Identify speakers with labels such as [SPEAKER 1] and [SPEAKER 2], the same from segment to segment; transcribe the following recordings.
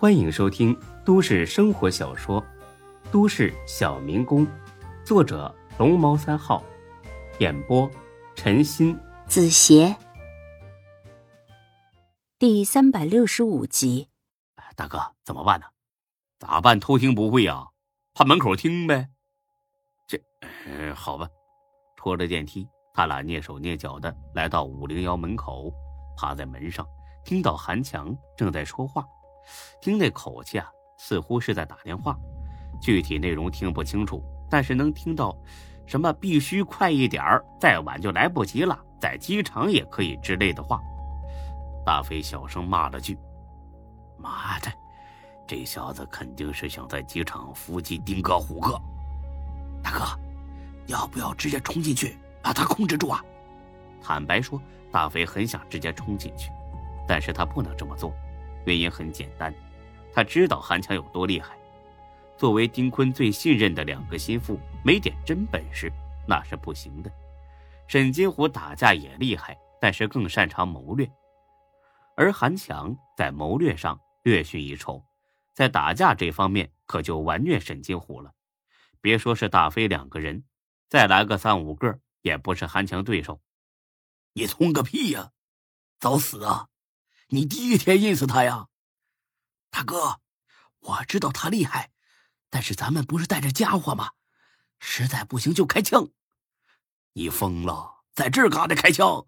[SPEAKER 1] 欢迎收听都市生活小说《都市小民工》，作者龙猫三号，演播陈鑫、
[SPEAKER 2] 子邪，第三百六十五集。
[SPEAKER 3] 大哥，怎么办呢？咋办？偷听不会呀，趴门口听呗。这，呃，好吧。拖着电梯，他俩蹑手蹑脚的来到五零幺门口，趴在门上，听到韩强正在说话，听那口气啊，似乎是在打电话，具体内容听不清楚，但是能听到什么“必须快一点，再晚就来不及了，在机场也可以”之类的话。大飞小声骂了句：“妈的，这小子肯定是想在机场伏击丁哥、虎哥。”大哥。要不要直接冲进去把他控制住啊？坦白说，大飞很想直接冲进去，但是他不能这么做，原因很简单，他知道韩强有多厉害。作为丁坤最信任的两个心腹，没点真本事那是不行的。沈金虎打架也厉害，但是更擅长谋略，而韩强在谋略上略逊一筹，在打架这方面可就完虐沈金虎了。别说是打飞两个人。再来个三五个，也不是韩强对手。
[SPEAKER 4] 你冲个屁呀！找死啊！你第一天认识他呀，大哥。我知道他厉害，但是咱们不是带着家伙吗？实在不行就开枪。你疯了，在这嘎达开枪？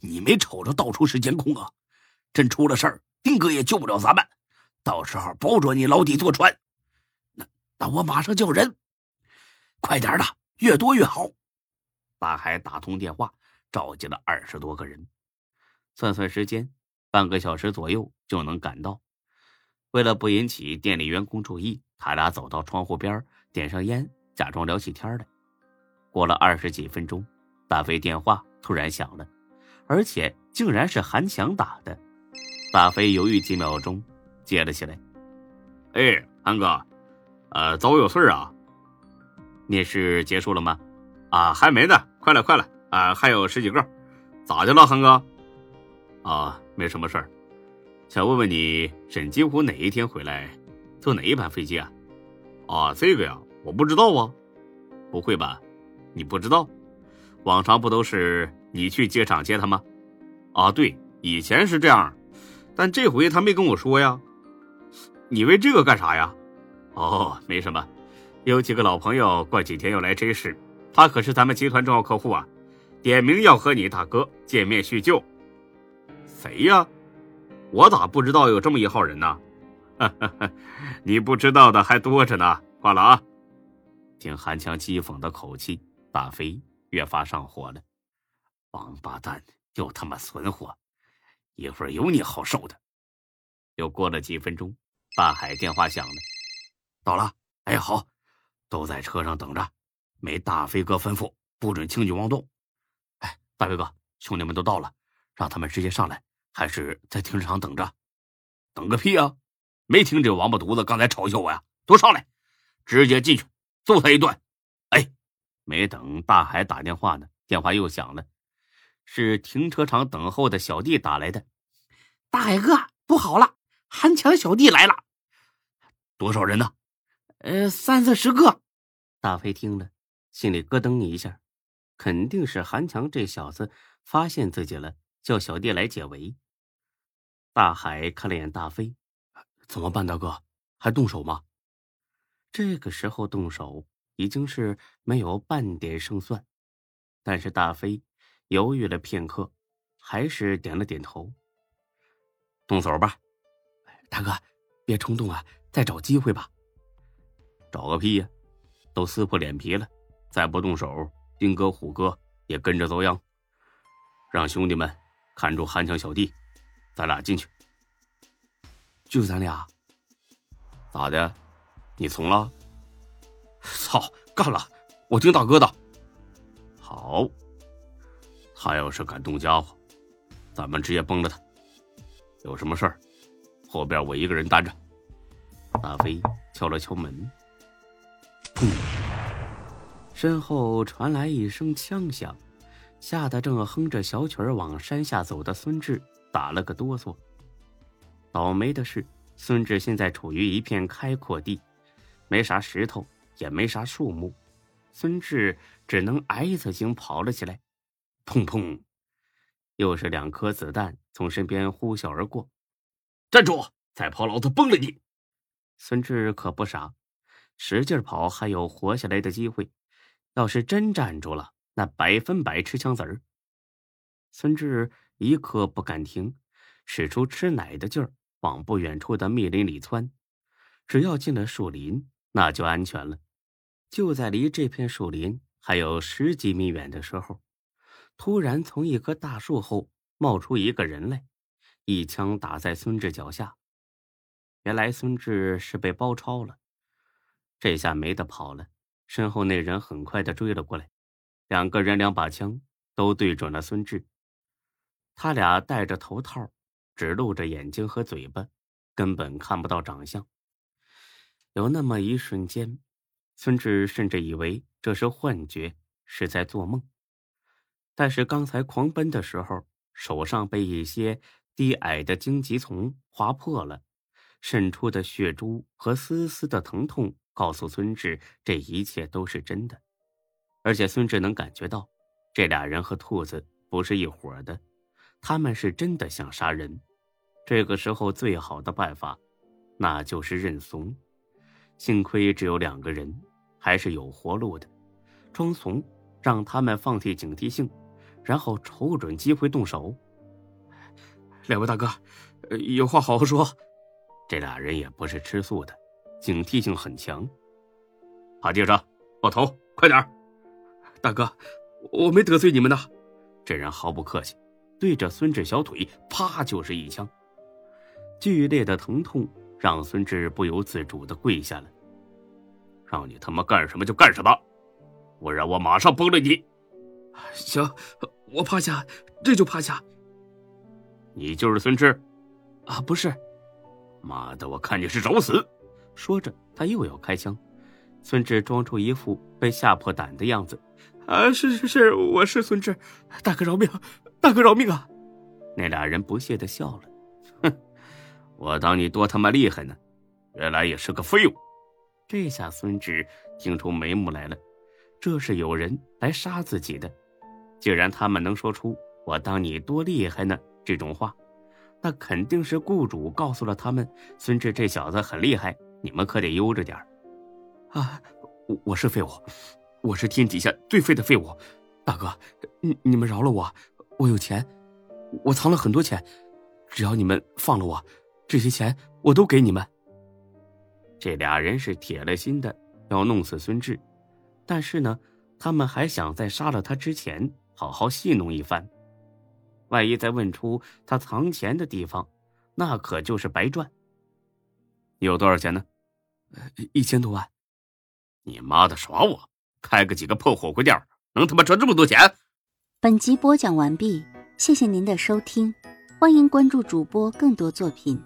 [SPEAKER 4] 你没瞅着到处是监控啊？真出了事儿，丁哥也救不了咱们。到时候保准你牢底坐穿。那那我马上叫人，快点的。越多越好。
[SPEAKER 3] 大海打通电话，召集了二十多个人。算算时间，半个小时左右就能赶到。为了不引起店里员工注意，他俩走到窗户边，点上烟，假装聊起天来。过了二十几分钟，大飞电话突然响了，而且竟然是韩强打的。大飞犹豫几秒钟，接了起来：“哎，韩哥，呃，找我有事啊？”面试结束了吗？啊，还没呢，快了，快了啊，还有十几个，咋的了，韩哥？啊，没什么事儿，想问问你，沈金虎哪一天回来，坐哪一班飞机啊？啊，这个呀，我不知道啊。不会吧？你不知道？往常不都是你去机场接他吗？啊，对，以前是这样，但这回他没跟我说呀。你为这个干啥呀？哦，没什么。有几个老朋友过几天要来这市，他可是咱们集团重要客户啊，点名要和你大哥见面叙旧。谁呀？我咋不知道有这么一号人呢？哈哈哈你不知道的还多着呢。挂了啊！听韩强讥讽的口气，大飞越发上火了。王八蛋，又他妈损火！一会儿有你好受的。又过了几分钟，大海电话响了，到了。哎，好。都在车上等着，没大飞哥吩咐，不准轻举妄动。哎，大飞哥，兄弟们都到了，让他们直接上来，还是在停车场等着？等个屁啊！没听这王八犊子刚才嘲笑我呀？都上来，直接进去揍他一顿！哎，没等大海打电话呢，电话又响了，是停车场等候的小弟打来的。
[SPEAKER 4] 大海哥，不好了，韩强小弟来了，多少人呢？呃，三四十个。
[SPEAKER 1] 大飞听了，心里咯噔一下，肯定是韩强这小子发现自己了，叫小弟来解围。大海看了眼大飞，
[SPEAKER 3] 怎么办？大哥，还动手吗？
[SPEAKER 1] 这个时候动手已经是没有半点胜算。但是大飞犹豫了片刻，还是点了点头。
[SPEAKER 3] 动手吧，
[SPEAKER 4] 大哥，别冲动啊，再找机会吧。
[SPEAKER 3] 找个屁呀！都撕破脸皮了，再不动手，丁哥、虎哥也跟着遭殃。让兄弟们看住韩强小弟，咱俩进去。
[SPEAKER 4] 就咱俩？
[SPEAKER 3] 咋的？你从了？
[SPEAKER 4] 操！干了！我听大哥的。
[SPEAKER 3] 好。他要是敢动家伙，咱们直接崩了他。有什么事儿，后边我一个人担着。
[SPEAKER 1] 大飞敲了敲门。砰！身后传来一声枪响，吓得正哼着小曲儿往山下走的孙志打了个哆嗦。倒霉的是，
[SPEAKER 3] 孙志现在处于一片开阔地，没啥石头，也没啥树木，孙志只能挨着惊跑了起来。砰砰，又是两颗子弹从身边呼啸而过。
[SPEAKER 4] 站住！再跑，老子崩了你！
[SPEAKER 3] 孙志可不傻，使劲跑还有活下来的机会。要是真站住了，那百分百吃枪子儿。孙志一刻不敢停，使出吃奶的劲儿，往不远处的密林里窜。只要进了树林，那就安全了。就在离这片树林还有十几米远的时候，突然从一棵大树后冒出一个人来，一枪打在孙志脚下。原来孙志是被包抄了，这下没得跑了。身后那人很快的追了过来，两个人两把枪都对准了孙志。他俩戴着头套，只露着眼睛和嘴巴，根本看不到长相。有那么一瞬间，孙志甚至以为这是幻觉，是在做梦。但是刚才狂奔的时候，手上被一些低矮的荆棘丛划破了，渗出的血珠和丝丝的疼痛，告诉孙志这一切都是真的。而且孙志能感觉到，这俩人和兔子不是一伙的。他们是真的想杀人，这个时候最好的办法，那就是认怂。幸亏只有两个人，还是有活路的。装怂，让他们放弃警惕性，然后瞅准机会动手。
[SPEAKER 4] 两位大哥，有话好好说。
[SPEAKER 3] 这俩人也不是吃素的，警惕性很强。
[SPEAKER 4] 趴地上，抱头，快点大哥，我没得罪你们呐。
[SPEAKER 3] 这人毫不客气。对着孙志小腿，啪就是一枪，剧烈的疼痛让孙志不由自主的跪下了。
[SPEAKER 4] 让你他妈干什么就干什么，不然我马上崩了你！
[SPEAKER 5] 行，我趴下，这就趴下。
[SPEAKER 4] 你就是孙志？
[SPEAKER 5] 啊，不是。
[SPEAKER 4] 妈的，我看你是找死！
[SPEAKER 3] 说着，他又要开枪。孙志装出一副被吓破胆的样子。
[SPEAKER 5] 啊，是是是，我是孙志，大哥饶命！大哥饶命啊！
[SPEAKER 3] 那俩人不屑的笑了，
[SPEAKER 4] 哼，我当你多他妈厉害呢，原来也是个废物。
[SPEAKER 3] 这下孙志听出眉目来了，这是有人来杀自己的。既然他们能说出“我当你多厉害呢”这种话，那肯定是雇主告诉了他们，孙志这小子很厉害，你们可得悠着点
[SPEAKER 5] 啊，我是废物，我是天底下最废的废物，大哥，你你们饶了我。我有钱，我藏了很多钱，只要你们放了我，这些钱我都给你们。
[SPEAKER 3] 这俩人是铁了心的要弄死孙志，但是呢，他们还想在杀了他之前好好戏弄一番。万一再问出他藏钱的地方，那可就是白赚。
[SPEAKER 4] 有多少钱呢？
[SPEAKER 5] 一千多万。
[SPEAKER 4] 你妈的耍我！开个几个破火锅店，能他妈赚这么多钱？
[SPEAKER 2] 本集播讲完毕，谢谢您的收听，欢迎关注主播更多作品。